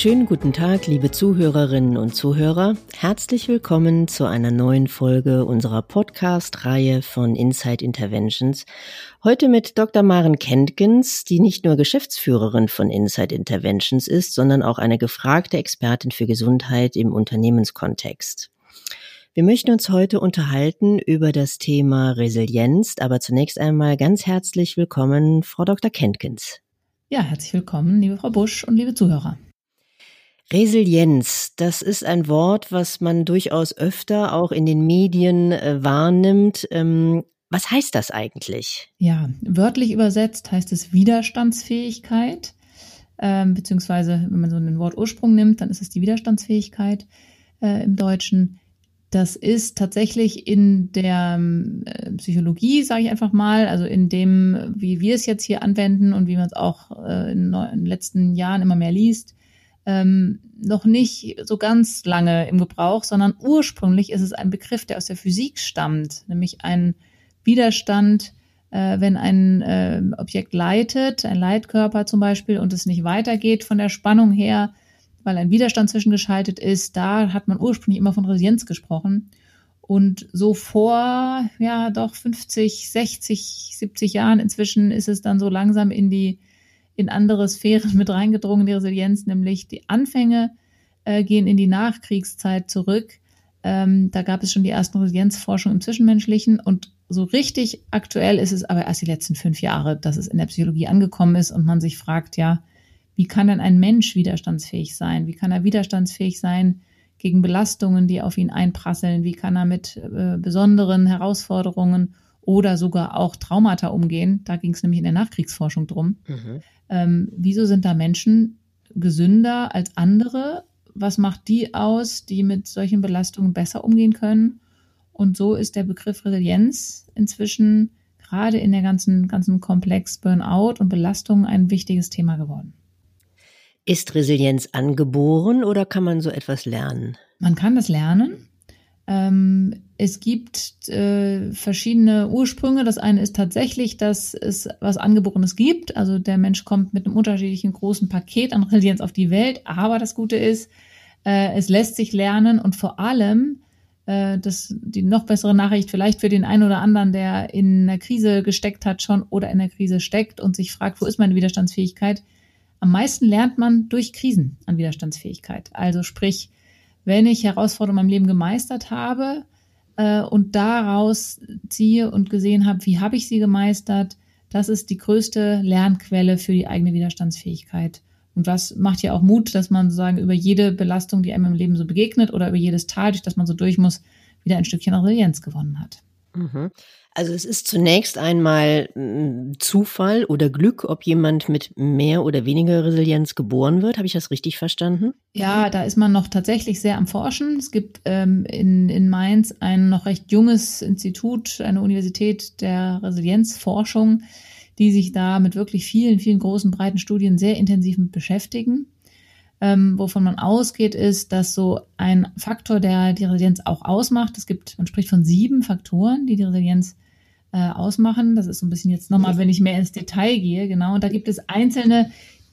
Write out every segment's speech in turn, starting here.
Schönen guten Tag, liebe Zuhörerinnen und Zuhörer. Herzlich willkommen zu einer neuen Folge unserer Podcast-Reihe von Inside Interventions. Heute mit Dr. Maren Kentgens, die nicht nur Geschäftsführerin von Inside Interventions ist, sondern auch eine gefragte Expertin für Gesundheit im Unternehmenskontext. Wir möchten uns heute unterhalten über das Thema Resilienz, aber zunächst einmal ganz herzlich willkommen, Frau Dr. Kentgens. Ja, herzlich willkommen, liebe Frau Busch und liebe Zuhörer. Resilienz, das ist ein Wort, was man durchaus öfter auch in den Medien äh, wahrnimmt. Ähm, was heißt das eigentlich? Ja, wörtlich übersetzt heißt es Widerstandsfähigkeit, ähm, beziehungsweise wenn man so einen Wortursprung nimmt, dann ist es die Widerstandsfähigkeit äh, im Deutschen. Das ist tatsächlich in der äh, Psychologie, sage ich einfach mal, also in dem, wie wir es jetzt hier anwenden und wie man es auch äh, in den letzten Jahren immer mehr liest, ähm, noch nicht so ganz lange im Gebrauch, sondern ursprünglich ist es ein Begriff, der aus der Physik stammt, nämlich ein Widerstand, äh, wenn ein äh, Objekt leitet, ein Leitkörper zum Beispiel, und es nicht weitergeht von der Spannung her, weil ein Widerstand zwischengeschaltet ist, da hat man ursprünglich immer von Resilienz gesprochen. Und so vor, ja, doch 50, 60, 70 Jahren inzwischen ist es dann so langsam in die in andere Sphären mit reingedrungen, die Resilienz, nämlich die Anfänge äh, gehen in die Nachkriegszeit zurück. Ähm, da gab es schon die ersten Resilienzforschung im Zwischenmenschlichen und so richtig aktuell ist es aber erst die letzten fünf Jahre, dass es in der Psychologie angekommen ist und man sich fragt, ja, wie kann denn ein Mensch widerstandsfähig sein? Wie kann er widerstandsfähig sein gegen Belastungen, die auf ihn einprasseln? Wie kann er mit äh, besonderen Herausforderungen oder sogar auch Traumata umgehen? Da ging es nämlich in der Nachkriegsforschung drum. Mhm. Ähm, wieso sind da Menschen gesünder als andere? Was macht die aus, die mit solchen Belastungen besser umgehen können? Und so ist der Begriff Resilienz inzwischen gerade in der ganzen, ganzen Komplex Burnout und Belastung ein wichtiges Thema geworden. Ist Resilienz angeboren oder kann man so etwas lernen? Man kann das lernen. Ähm, es gibt äh, verschiedene Ursprünge. Das eine ist tatsächlich, dass es was Angeborenes gibt. Also der Mensch kommt mit einem unterschiedlichen großen Paket an Resilienz auf die Welt. Aber das Gute ist, äh, es lässt sich lernen und vor allem, äh, das, die noch bessere Nachricht vielleicht für den einen oder anderen, der in einer Krise gesteckt hat schon oder in der Krise steckt und sich fragt, wo ist meine Widerstandsfähigkeit? Am meisten lernt man durch Krisen an Widerstandsfähigkeit. Also sprich, wenn ich Herausforderungen meinem Leben gemeistert habe äh, und daraus ziehe und gesehen habe, wie habe ich sie gemeistert, das ist die größte Lernquelle für die eigene Widerstandsfähigkeit. Und was macht ja auch Mut, dass man sozusagen über jede Belastung, die einem im Leben so begegnet oder über jedes Tal, durch das man so durch muss, wieder ein Stückchen Resilienz gewonnen hat. Mhm. Also es ist zunächst einmal hm, Zufall oder Glück, ob jemand mit mehr oder weniger Resilienz geboren wird. Habe ich das richtig verstanden? Ja, da ist man noch tatsächlich sehr am Forschen. Es gibt ähm, in, in Mainz ein noch recht junges Institut, eine Universität der Resilienzforschung, die sich da mit wirklich vielen, vielen großen, breiten Studien sehr intensiv beschäftigen. Ähm, wovon man ausgeht, ist, dass so ein Faktor, der die Resilienz auch ausmacht, es gibt, man spricht von sieben Faktoren, die die Resilienz äh, ausmachen. Das ist so ein bisschen jetzt nochmal, wenn ich mehr ins Detail gehe, genau. Und da gibt es einzelne,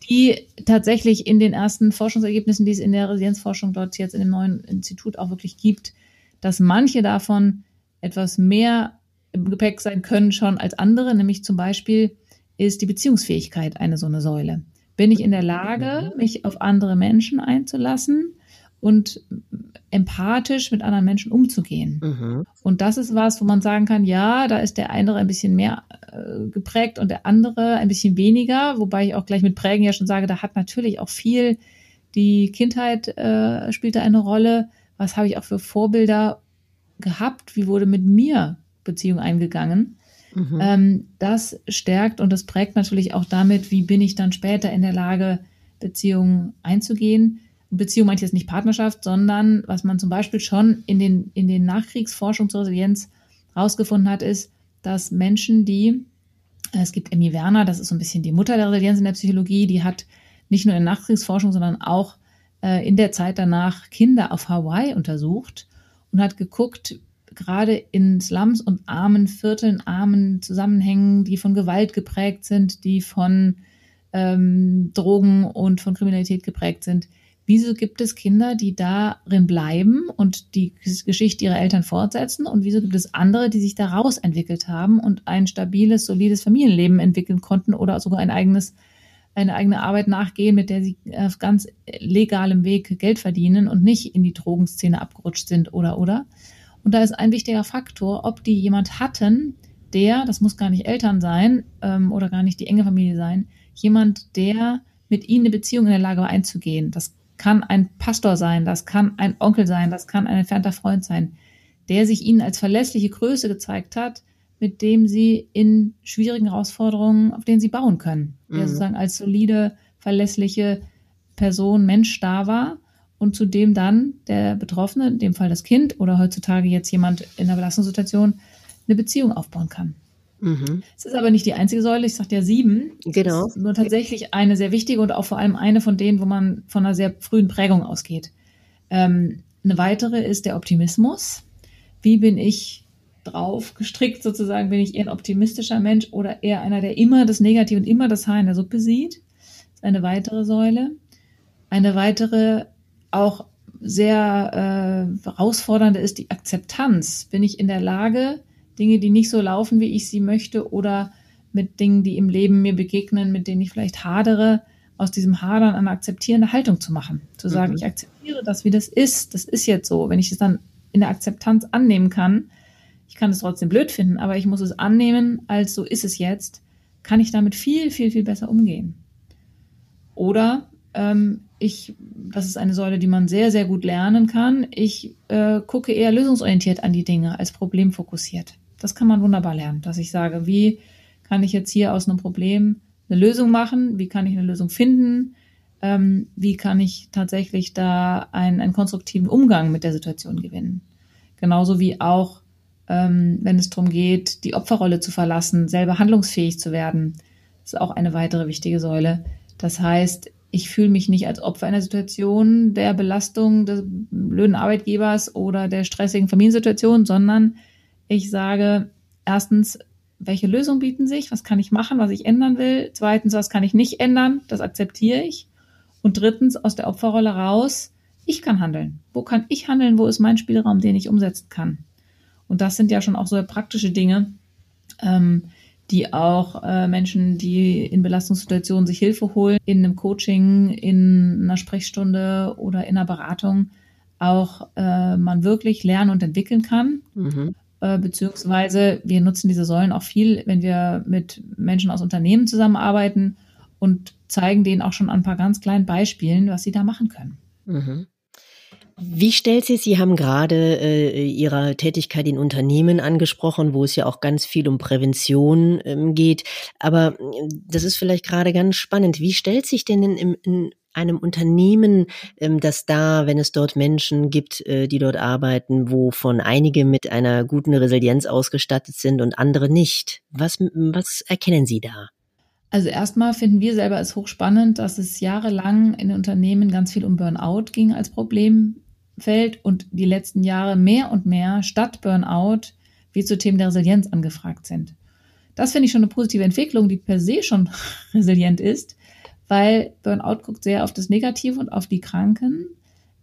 die tatsächlich in den ersten Forschungsergebnissen, die es in der Resilienzforschung dort jetzt in dem neuen Institut auch wirklich gibt, dass manche davon etwas mehr im Gepäck sein können schon als andere, nämlich zum Beispiel ist die Beziehungsfähigkeit eine so eine Säule. Bin ich in der Lage, mhm. mich auf andere Menschen einzulassen? und empathisch mit anderen Menschen umzugehen. Mhm. Und das ist was, wo man sagen kann, ja, da ist der eine ein bisschen mehr äh, geprägt und der andere ein bisschen weniger, wobei ich auch gleich mit Prägen ja schon sage, da hat natürlich auch viel die Kindheit äh, spielt da eine Rolle. Was habe ich auch für Vorbilder gehabt? Wie wurde mit mir Beziehung eingegangen? Mhm. Ähm, das stärkt und das prägt natürlich auch damit, wie bin ich dann später in der Lage, Beziehungen einzugehen. Beziehung meint jetzt nicht Partnerschaft, sondern was man zum Beispiel schon in den, in den Nachkriegsforschungen zur Resilienz rausgefunden hat, ist, dass Menschen, die, äh, es gibt Emmy Werner, das ist so ein bisschen die Mutter der Resilienz in der Psychologie, die hat nicht nur in Nachkriegsforschung, sondern auch äh, in der Zeit danach Kinder auf Hawaii untersucht und hat geguckt, gerade in Slums und armen Vierteln, armen Zusammenhängen, die von Gewalt geprägt sind, die von ähm, Drogen und von Kriminalität geprägt sind. Wieso gibt es Kinder, die darin bleiben und die Geschichte ihrer Eltern fortsetzen? Und wieso gibt es andere, die sich daraus entwickelt haben und ein stabiles, solides Familienleben entwickeln konnten oder sogar ein eigenes, eine eigene Arbeit nachgehen, mit der sie auf ganz legalem Weg Geld verdienen und nicht in die Drogenszene abgerutscht sind oder oder? Und da ist ein wichtiger Faktor, ob die jemand hatten, der, das muss gar nicht Eltern sein ähm, oder gar nicht die enge Familie sein, jemand, der mit ihnen eine Beziehung in der Lage war einzugehen. Das kann ein Pastor sein, das kann ein Onkel sein, das kann ein entfernter Freund sein, der sich ihnen als verlässliche Größe gezeigt hat, mit dem sie in schwierigen Herausforderungen, auf denen sie bauen können. Mhm. Der sozusagen als solide, verlässliche Person, Mensch da war und zu dem dann der Betroffene, in dem Fall das Kind oder heutzutage jetzt jemand in einer Belastungssituation, eine Beziehung aufbauen kann. Mhm. Es ist aber nicht die einzige Säule, ich sagte ja sieben. Genau. nur tatsächlich eine sehr wichtige und auch vor allem eine von denen, wo man von einer sehr frühen Prägung ausgeht. Ähm, eine weitere ist der Optimismus. Wie bin ich drauf gestrickt sozusagen? Bin ich eher ein optimistischer Mensch oder eher einer, der immer das Negative und immer das Haar in der Suppe sieht? Das ist eine weitere Säule. Eine weitere, auch sehr äh, herausfordernde ist die Akzeptanz. Bin ich in der Lage, Dinge, die nicht so laufen, wie ich sie möchte oder mit Dingen, die im Leben mir begegnen, mit denen ich vielleicht hadere, aus diesem Hadern eine akzeptierende Haltung zu machen. Zu sagen, mhm. ich akzeptiere das, wie das ist. Das ist jetzt so. Wenn ich es dann in der Akzeptanz annehmen kann, ich kann es trotzdem blöd finden, aber ich muss es annehmen, als so ist es jetzt, kann ich damit viel, viel, viel besser umgehen. Oder ähm, ich, das ist eine Säule, die man sehr, sehr gut lernen kann. Ich äh, gucke eher lösungsorientiert an die Dinge als problemfokussiert. Das kann man wunderbar lernen, dass ich sage, wie kann ich jetzt hier aus einem Problem eine Lösung machen? Wie kann ich eine Lösung finden? Ähm, wie kann ich tatsächlich da einen, einen konstruktiven Umgang mit der Situation gewinnen? Genauso wie auch, ähm, wenn es darum geht, die Opferrolle zu verlassen, selber handlungsfähig zu werden. Das ist auch eine weitere wichtige Säule. Das heißt, ich fühle mich nicht als Opfer einer Situation der Belastung des blöden Arbeitgebers oder der stressigen Familiensituation, sondern ich sage erstens, welche Lösungen bieten sich, was kann ich machen, was ich ändern will. Zweitens, was kann ich nicht ändern, das akzeptiere ich. Und drittens, aus der Opferrolle raus, ich kann handeln. Wo kann ich handeln? Wo ist mein Spielraum, den ich umsetzen kann? Und das sind ja schon auch so praktische Dinge, ähm, die auch äh, Menschen, die in Belastungssituationen sich Hilfe holen, in einem Coaching, in einer Sprechstunde oder in einer Beratung auch äh, man wirklich lernen und entwickeln kann. Mhm. Äh, beziehungsweise wir nutzen diese Säulen auch viel, wenn wir mit Menschen aus Unternehmen zusammenarbeiten und zeigen denen auch schon an ein paar ganz kleinen Beispielen, was sie da machen können. Mhm. Wie stellt sich, Sie haben gerade äh, Ihre Tätigkeit in Unternehmen angesprochen, wo es ja auch ganz viel um Prävention ähm, geht. Aber äh, das ist vielleicht gerade ganz spannend. Wie stellt sich denn in, in einem Unternehmen, ähm, das da, wenn es dort Menschen gibt, äh, die dort arbeiten, wovon einige mit einer guten Resilienz ausgestattet sind und andere nicht? Was, was erkennen Sie da? Also erstmal finden wir selber es hochspannend, dass es jahrelang in Unternehmen ganz viel um Burnout ging als Problemfeld und die letzten Jahre mehr und mehr statt Burnout wie zu Themen der Resilienz angefragt sind. Das finde ich schon eine positive Entwicklung, die per se schon resilient ist weil Burnout guckt sehr auf das Negative und auf die Kranken.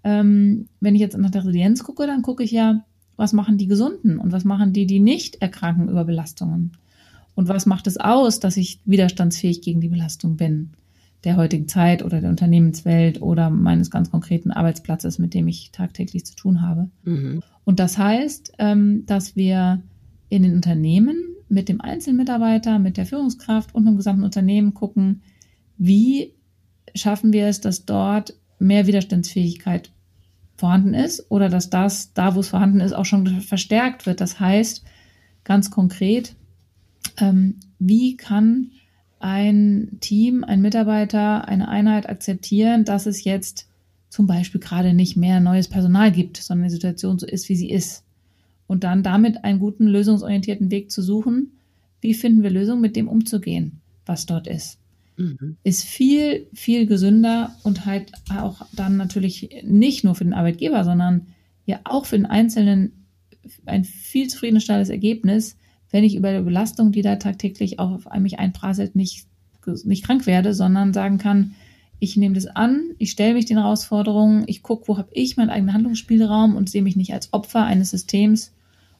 Ähm, wenn ich jetzt nach der Resilienz gucke, dann gucke ich ja, was machen die Gesunden und was machen die, die nicht erkranken über Belastungen? Und was macht es aus, dass ich widerstandsfähig gegen die Belastung bin der heutigen Zeit oder der Unternehmenswelt oder meines ganz konkreten Arbeitsplatzes, mit dem ich tagtäglich zu tun habe? Mhm. Und das heißt, ähm, dass wir in den Unternehmen mit dem Einzelmitarbeiter, mit der Führungskraft und dem gesamten Unternehmen gucken, wie schaffen wir es, dass dort mehr Widerstandsfähigkeit vorhanden ist oder dass das, da wo es vorhanden ist, auch schon verstärkt wird. Das heißt, ganz konkret, ähm, wie kann ein Team, ein Mitarbeiter, eine Einheit akzeptieren, dass es jetzt zum Beispiel gerade nicht mehr neues Personal gibt, sondern die Situation so ist, wie sie ist. Und dann damit einen guten lösungsorientierten Weg zu suchen, wie finden wir Lösungen, mit dem umzugehen, was dort ist mhm. ist viel, viel gesünder und halt auch dann natürlich nicht nur für den Arbeitgeber, sondern ja auch für den Einzelnen ein viel zufriedenstellendes Ergebnis, wenn ich über die Belastung, die da tagtäglich auch auf mich einprasselt, nicht nicht krank werde, sondern sagen kann, ich nehme das an, ich stelle mich den Herausforderungen, ich gucke, wo habe ich meinen eigenen Handlungsspielraum und sehe mich nicht als Opfer eines Systems.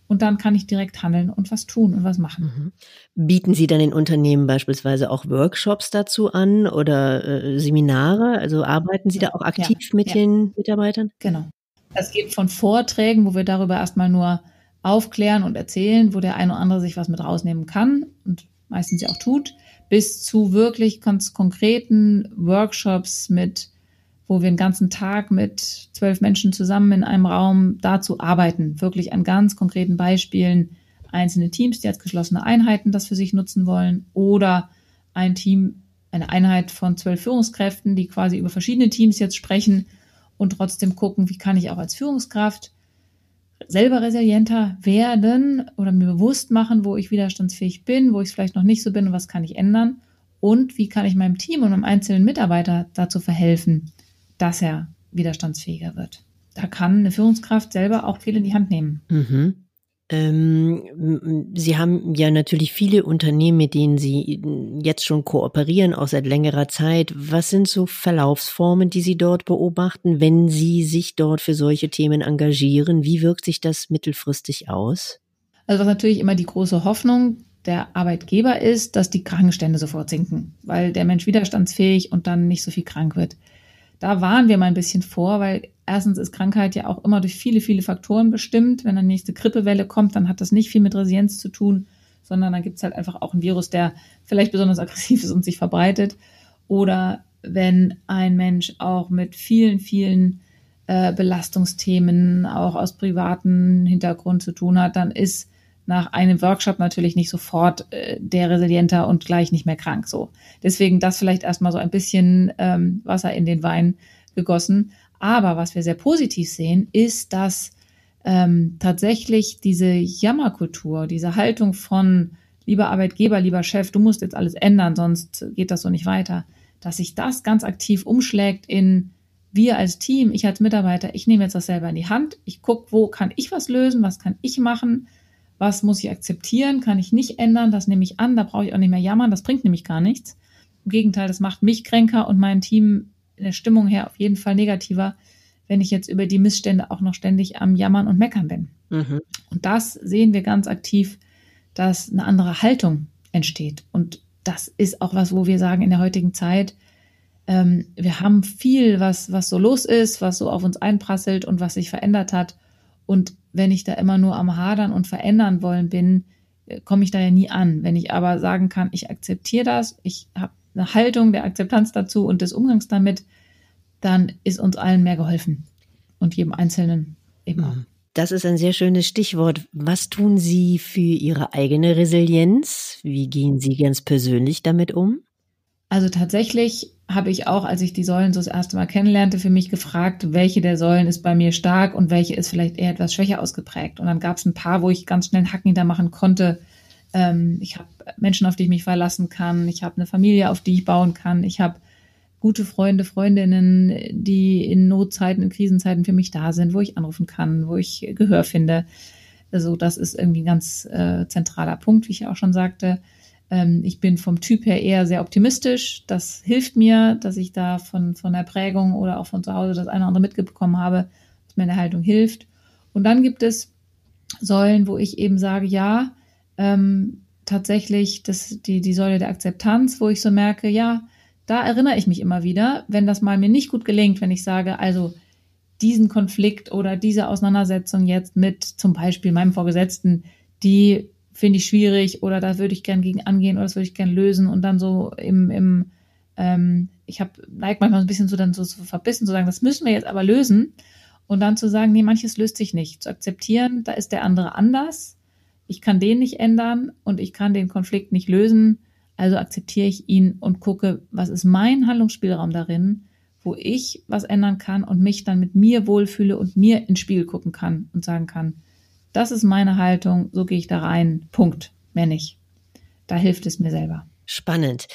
Und dann kann ich direkt handeln und was tun und was machen. Mhm. Bieten Sie dann in Unternehmen beispielsweise auch Workshops dazu an oder äh, Seminare? Also arbeiten Sie da auch aktiv ja, mit ja. den Mitarbeitern? Genau. Das geht von Vorträgen, wo wir darüber erstmal nur aufklären und erzählen, wo der eine oder andere sich was mit rausnehmen kann und meistens ja auch tut, bis zu wirklich ganz konkreten Workshops mit, wo wir einen ganzen Tag mit zwölf Menschen zusammen in einem Raum dazu arbeiten, wirklich an ganz konkreten Beispielen. Einzelne Teams, die als geschlossene Einheiten das für sich nutzen wollen oder ein Team, eine Einheit von zwölf Führungskräften, die quasi über verschiedene Teams jetzt sprechen und trotzdem gucken, wie kann ich auch als Führungskraft selber resilienter werden oder mir bewusst machen, wo ich widerstandsfähig bin, wo ich es vielleicht noch nicht so bin und was kann ich ändern und wie kann ich meinem Team und meinem einzelnen Mitarbeiter dazu verhelfen, dass er widerstandsfähiger wird. Da kann eine Führungskraft selber auch viel in die Hand nehmen. Mhm. Ähm, Sie haben ja natürlich viele Unternehmen, mit denen Sie jetzt schon kooperieren, auch seit längerer Zeit. Was sind so Verlaufsformen, die Sie dort beobachten, wenn Sie sich dort für solche Themen engagieren? Wie wirkt sich das mittelfristig aus? Also was natürlich immer die große Hoffnung der Arbeitgeber ist, dass die Krankenstände sofort sinken, weil der Mensch widerstandsfähig und dann nicht so viel krank wird. Da waren wir mal ein bisschen vor, weil erstens ist Krankheit ja auch immer durch viele, viele Faktoren bestimmt. Wenn eine nächste Grippewelle kommt, dann hat das nicht viel mit Resilienz zu tun, sondern dann gibt es halt einfach auch ein Virus, der vielleicht besonders aggressiv ist und sich verbreitet. Oder wenn ein Mensch auch mit vielen, vielen äh, Belastungsthemen auch aus privaten Hintergrund zu tun hat, dann ist nach einem Workshop natürlich nicht sofort äh, der resilienter und gleich nicht mehr krank. So. Deswegen das vielleicht erstmal so ein bisschen ähm, Wasser in den Wein gegossen. Aber was wir sehr positiv sehen, ist, dass ähm, tatsächlich diese Jammerkultur, diese Haltung von lieber Arbeitgeber, lieber Chef, du musst jetzt alles ändern, sonst geht das so nicht weiter, dass sich das ganz aktiv umschlägt in wir als Team, ich als Mitarbeiter, ich nehme jetzt das selber in die Hand, ich gucke, wo kann ich was lösen, was kann ich machen, was muss ich akzeptieren, kann ich nicht ändern, das nehme ich an, da brauche ich auch nicht mehr jammern, das bringt nämlich gar nichts. Im Gegenteil, das macht mich kränker und mein Team in der Stimmung her auf jeden Fall negativer, wenn ich jetzt über die Missstände auch noch ständig am Jammern und Meckern bin. Mhm. Und das sehen wir ganz aktiv, dass eine andere Haltung entsteht. Und das ist auch was, wo wir sagen in der heutigen Zeit, ähm, wir haben viel, was, was so los ist, was so auf uns einprasselt und was sich verändert hat. Und wenn ich da immer nur am Hadern und verändern wollen bin, äh, komme ich da ja nie an. Wenn ich aber sagen kann, ich akzeptiere das, ich habe eine Haltung der Akzeptanz dazu und des Umgangs damit, dann ist uns allen mehr geholfen. Und jedem Einzelnen eben auch. Das ist ein sehr schönes Stichwort. Was tun Sie für Ihre eigene Resilienz? Wie gehen Sie ganz persönlich damit um? Also tatsächlich habe ich auch, als ich die Säulen so das erste Mal kennenlernte, für mich gefragt, welche der Säulen ist bei mir stark und welche ist vielleicht eher etwas schwächer ausgeprägt. Und dann gab es ein paar, wo ich ganz schnell einen Hacken hintermachen konnte, ähm, ich habe Menschen, auf die ich mich verlassen kann. Ich habe eine Familie, auf die ich bauen kann. Ich habe gute Freunde, Freundinnen, die in Notzeiten, in Krisenzeiten für mich da sind, wo ich anrufen kann, wo ich Gehör finde. Also das ist irgendwie ein ganz äh, zentraler Punkt, wie ich auch schon sagte. Ähm, ich bin vom Typ her eher sehr optimistisch. Das hilft mir, dass ich da von, von der Prägung oder auch von zu Hause das eine oder andere mitbekommen habe, was mir in der Haltung hilft. Und dann gibt es Säulen, wo ich eben sage, ja, ähm, tatsächlich das, die, die Säule der Akzeptanz, wo ich so merke, ja, da erinnere ich mich immer wieder, wenn das mal mir nicht gut gelingt, wenn ich sage, also diesen Konflikt oder diese Auseinandersetzung jetzt mit zum Beispiel meinem Vorgesetzten, die finde ich schwierig oder da würde ich gern gegen angehen oder das würde ich gern lösen und dann so im, im ähm, ich habe neigt manchmal ein bisschen so dann so, so verbissen zu sagen, das müssen wir jetzt aber lösen und dann zu sagen, nee, manches löst sich nicht, zu akzeptieren, da ist der andere anders. Ich kann den nicht ändern und ich kann den Konflikt nicht lösen, also akzeptiere ich ihn und gucke, was ist mein Handlungsspielraum darin, wo ich was ändern kann und mich dann mit mir wohlfühle und mir ins Spiel gucken kann und sagen kann, das ist meine Haltung, so gehe ich da rein, Punkt, mehr nicht. Da hilft es mir selber. Spannend.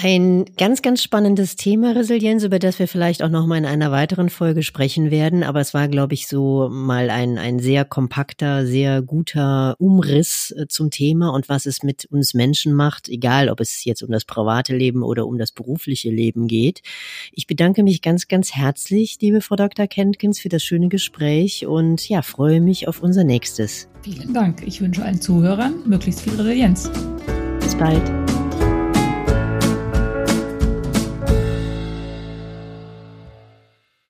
Ein ganz, ganz spannendes Thema Resilienz, über das wir vielleicht auch noch mal in einer weiteren Folge sprechen werden. Aber es war, glaube ich, so mal ein, ein sehr kompakter, sehr guter Umriss äh, zum Thema und was es mit uns Menschen macht, egal ob es jetzt um das private Leben oder um das berufliche Leben geht. Ich bedanke mich ganz, ganz herzlich, liebe Frau Dr. Kentkins, für das schöne Gespräch und ja, freue mich auf unser nächstes. Vielen Dank. Ich wünsche allen Zuhörern möglichst viel Resilienz. Bis bald.